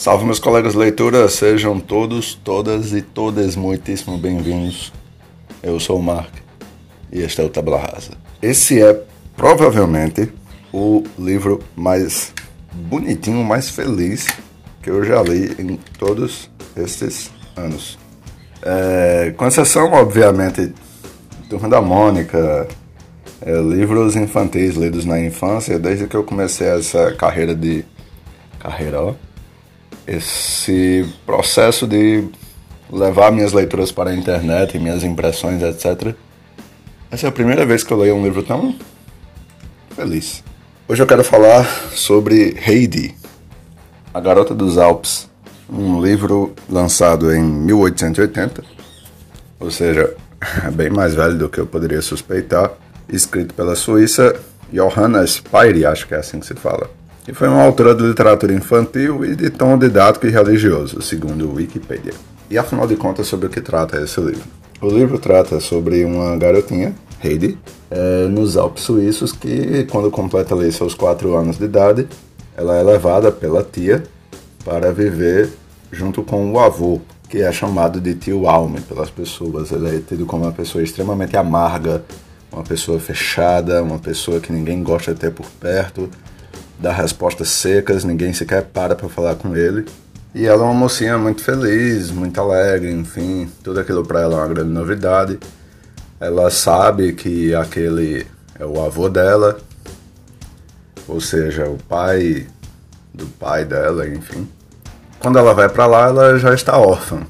Salve meus colegas leituras, sejam todos, todas e todas muitíssimo bem-vindos. Eu sou o Mark e este é o Tabla Rasa. Esse é provavelmente o livro mais bonitinho, mais feliz que eu já li em todos estes anos. É, com exceção, obviamente, Turma da Mônica, é, livros infantis lidos na infância, desde que eu comecei essa carreira de. carreira, ó. Esse processo de levar minhas leituras para a internet, minhas impressões, etc. Essa é a primeira vez que eu leio um livro tão feliz. Hoje eu quero falar sobre Heidi, A Garota dos Alpes, um livro lançado em 1880, ou seja, bem mais velho do que eu poderia suspeitar, escrito pela Suíça Johanna Spyri, acho que é assim que se fala. E foi uma autora de literatura infantil e de tom didático e religioso, segundo o Wikipedia. E afinal de contas, sobre o que trata esse livro? O livro trata sobre uma garotinha, Heidi, é, nos Alpes Suíços, que quando completa ali seus 4 anos de idade, ela é levada pela tia para viver junto com o avô, que é chamado de tio Alme pelas pessoas. Ele é tido como uma pessoa extremamente amarga, uma pessoa fechada, uma pessoa que ninguém gosta de ter por perto, dá respostas secas, ninguém sequer para para falar com ele. E ela é uma mocinha muito feliz, muito alegre, enfim, tudo aquilo para ela é uma grande novidade. Ela sabe que aquele é o avô dela, ou seja, o pai do pai dela, enfim. Quando ela vai para lá, ela já está órfã.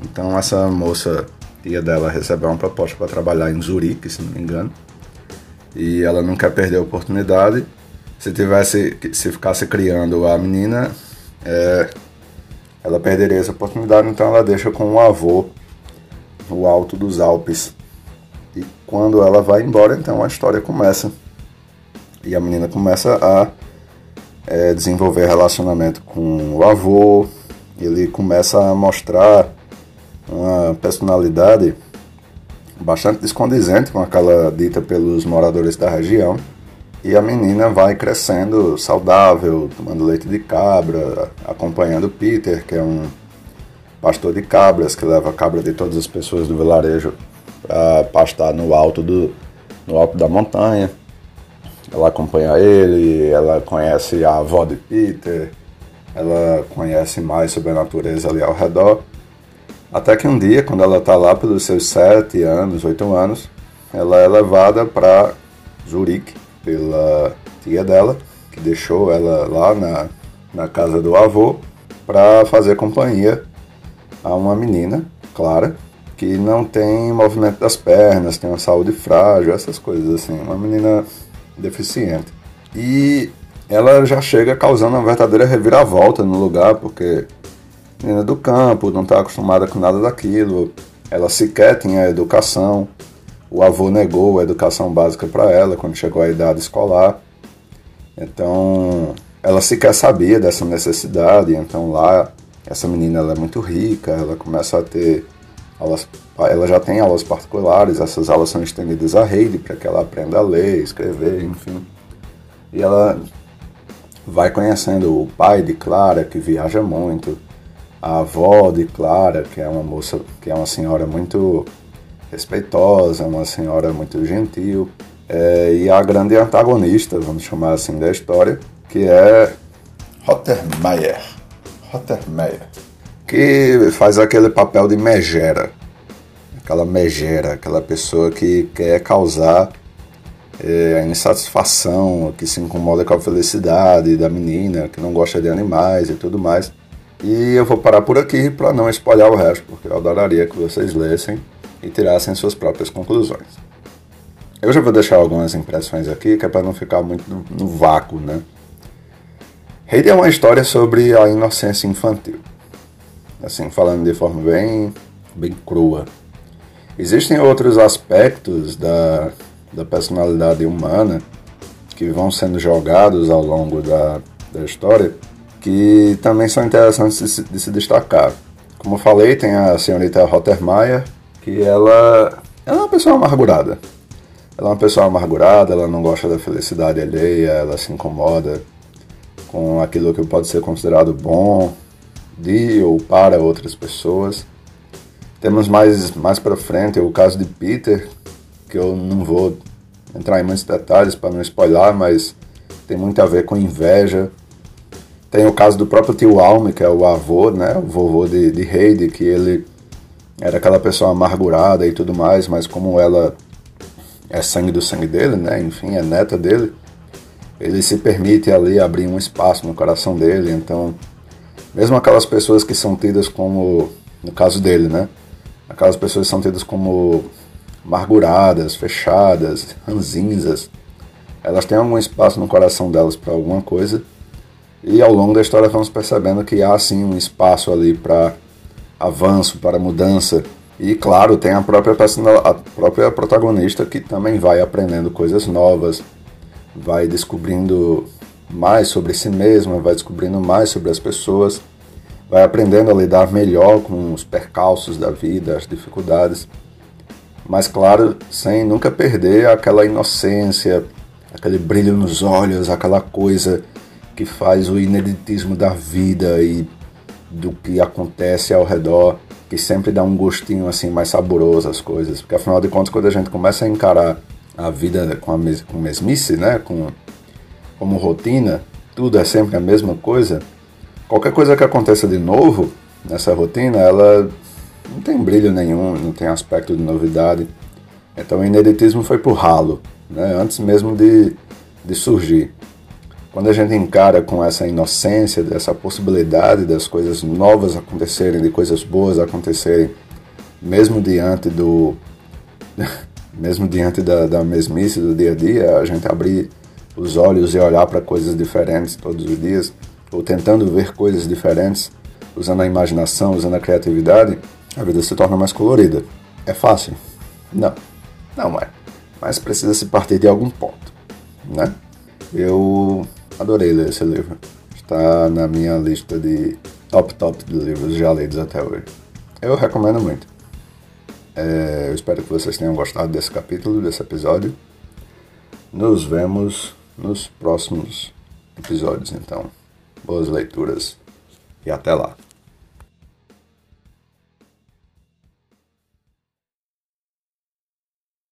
Então essa moça tia dela recebeu uma proposta para trabalhar em Zurique, se não me engano. E ela não quer perder a oportunidade. Se tivesse, se ficasse criando a menina, é, ela perderia essa oportunidade. Então ela deixa com o avô no alto dos Alpes. E quando ela vai embora, então a história começa. E a menina começa a é, desenvolver relacionamento com o avô. Ele começa a mostrar uma personalidade bastante descondizente com aquela dita pelos moradores da região. E a menina vai crescendo saudável, tomando leite de cabra, acompanhando Peter, que é um pastor de cabras que leva a cabra de todas as pessoas do vilarejo para pastar no alto do no alto da montanha. Ela acompanha ele, ela conhece a avó de Peter, ela conhece mais sobre a natureza ali ao redor. Até que um dia, quando ela está lá pelos seus sete anos, oito anos, ela é levada para Zurique pela tia dela, que deixou ela lá na, na casa do avô, para fazer companhia a uma menina, Clara, que não tem movimento das pernas, tem uma saúde frágil, essas coisas assim, uma menina deficiente. E ela já chega causando uma verdadeira reviravolta no lugar, porque menina do campo, não está acostumada com nada daquilo, ela sequer tinha educação, o avô negou a educação básica para ela quando chegou à idade escolar, então ela sequer sabia dessa necessidade, então lá essa menina ela é muito rica, ela começa a ter aulas, ela já tem aulas particulares, essas aulas são estendidas à rede para que ela aprenda a ler, escrever, enfim. E ela vai conhecendo o pai de Clara, que viaja muito, a avó de Clara, que é uma moça, que é uma senhora muito respeitosa, uma senhora muito gentil, é, e a grande antagonista, vamos chamar assim, da história, que é Rottermeier. Rottermeier. Que faz aquele papel de megera. Aquela megera, aquela pessoa que quer causar é, a insatisfação, que se incomoda com a felicidade da menina, que não gosta de animais e tudo mais. E eu vou parar por aqui para não espalhar o resto, porque eu adoraria que vocês lessem e tirassem suas próprias conclusões. Eu já vou deixar algumas impressões aqui, que é para não ficar muito no, no vácuo, né? Heidi é uma história sobre a inocência infantil. Assim, falando de forma bem, bem crua. Existem outros aspectos da, da personalidade humana que vão sendo jogados ao longo da, da história que também são interessantes de se, de se destacar. Como falei, tem a senhorita Rottermeier, que ela, ela é uma pessoa amargurada. Ela é uma pessoa amargurada, ela não gosta da felicidade alheia, ela se incomoda com aquilo que pode ser considerado bom de ou para outras pessoas. Temos mais, mais para frente o caso de Peter, que eu não vou entrar em muitos detalhes para não spoiler, mas tem muito a ver com inveja. Tem o caso do próprio tio Alme, que é o avô, né, o vovô de, de Heidi, que ele era aquela pessoa amargurada e tudo mais, mas como ela é sangue do sangue dele, né, enfim, é neta dele, ele se permite ali abrir um espaço no coração dele, então, mesmo aquelas pessoas que são tidas como, no caso dele, né, aquelas pessoas que são tidas como amarguradas, fechadas, ranzinzas, elas têm algum espaço no coração delas para alguma coisa. E ao longo da história vamos percebendo que há sim um espaço ali para avanço, para mudança. E claro, tem a própria, a própria protagonista que também vai aprendendo coisas novas, vai descobrindo mais sobre si mesma, vai descobrindo mais sobre as pessoas, vai aprendendo a lidar melhor com os percalços da vida, as dificuldades mas claro, sem nunca perder aquela inocência, aquele brilho nos olhos, aquela coisa que faz o ineditismo da vida e do que acontece ao redor, que sempre dá um gostinho assim mais saboroso às coisas, porque afinal de contas quando a gente começa a encarar a vida com a mes com mesmice, né, com como rotina, tudo é sempre a mesma coisa. Qualquer coisa que aconteça de novo nessa rotina, ela não tem brilho nenhum, não tem aspecto de novidade. Então o ineditismo foi por ralo, né? antes mesmo de, de surgir. Quando a gente encara com essa inocência, dessa possibilidade das coisas novas acontecerem, de coisas boas acontecerem, mesmo diante do. mesmo diante da, da mesmice do dia a dia, a gente abrir os olhos e olhar para coisas diferentes todos os dias, ou tentando ver coisas diferentes, usando a imaginação, usando a criatividade, a vida se torna mais colorida. É fácil? Não, não é. Mas precisa se partir de algum ponto, né? Eu adorei ler esse livro. Está na minha lista de top top de livros já lidos até hoje. Eu recomendo muito. É, eu espero que vocês tenham gostado desse capítulo, desse episódio. Nos vemos nos próximos episódios, então. Boas leituras e até lá.